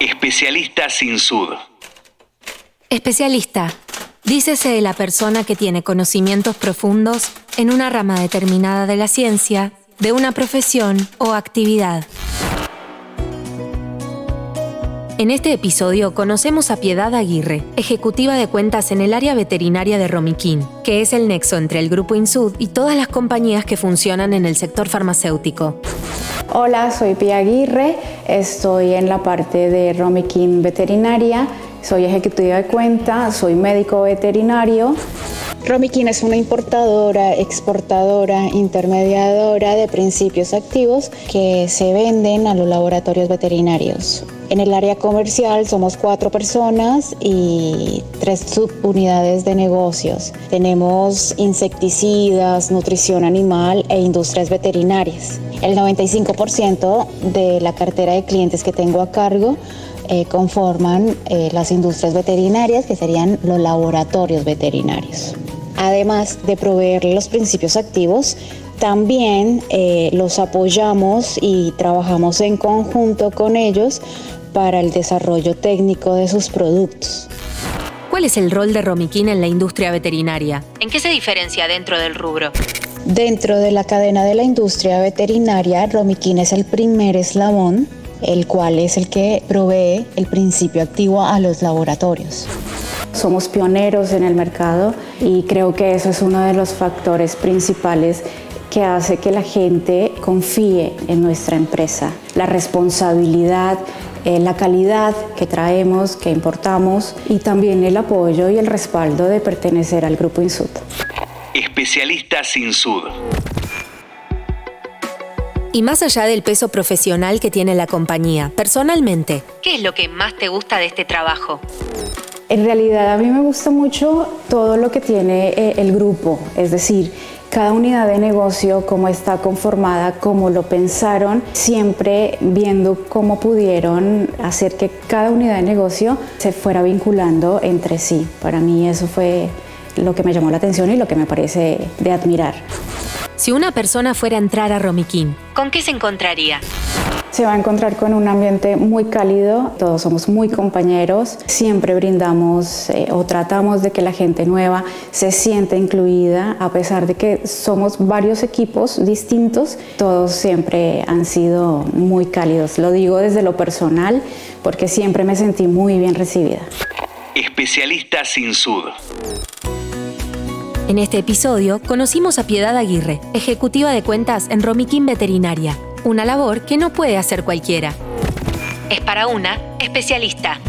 Especialista sin sud. Especialista. Dícese de la persona que tiene conocimientos profundos en una rama determinada de la ciencia, de una profesión o actividad. En este episodio conocemos a Piedad Aguirre, ejecutiva de cuentas en el área veterinaria de Romiquín, que es el nexo entre el grupo Insud y todas las compañías que funcionan en el sector farmacéutico. Hola, soy Pia Aguirre, estoy en la parte de Romiquín Veterinaria, soy ejecutiva de cuenta, soy médico veterinario. Romiquín es una importadora, exportadora, intermediadora de principios activos que se venden a los laboratorios veterinarios. En el área comercial somos cuatro personas y tres subunidades de negocios. Tenemos insecticidas, nutrición animal e industrias veterinarias. El 95% de la cartera de clientes que tengo a cargo eh, conforman eh, las industrias veterinarias, que serían los laboratorios veterinarios. Además de proveer los principios activos, también eh, los apoyamos y trabajamos en conjunto con ellos para el desarrollo técnico de sus productos. ¿Cuál es el rol de Romiquín en la industria veterinaria? ¿En qué se diferencia dentro del rubro? Dentro de la cadena de la industria veterinaria, Romiquín es el primer eslabón, el cual es el que provee el principio activo a los laboratorios. Somos pioneros en el mercado y creo que eso es uno de los factores principales que hace que la gente confíe en nuestra empresa. La responsabilidad, eh, la calidad que traemos, que importamos y también el apoyo y el respaldo de pertenecer al Grupo Insud. Especialista sin sud. Y más allá del peso profesional que tiene la compañía, personalmente, ¿qué es lo que más te gusta de este trabajo? En realidad a mí me gusta mucho todo lo que tiene eh, el grupo, es decir, cada unidad de negocio, cómo está conformada, cómo lo pensaron, siempre viendo cómo pudieron hacer que cada unidad de negocio se fuera vinculando entre sí. Para mí eso fue lo que me llamó la atención y lo que me parece de admirar. Si una persona fuera a entrar a Romiquín, ¿con qué se encontraría? Se va a encontrar con un ambiente muy cálido, todos somos muy compañeros, siempre brindamos eh, o tratamos de que la gente nueva se sienta incluida, a pesar de que somos varios equipos distintos, todos siempre han sido muy cálidos. Lo digo desde lo personal porque siempre me sentí muy bien recibida. Especialista sin sud. En este episodio conocimos a Piedad Aguirre, ejecutiva de cuentas en Romiquín Veterinaria, una labor que no puede hacer cualquiera. Es para una especialista.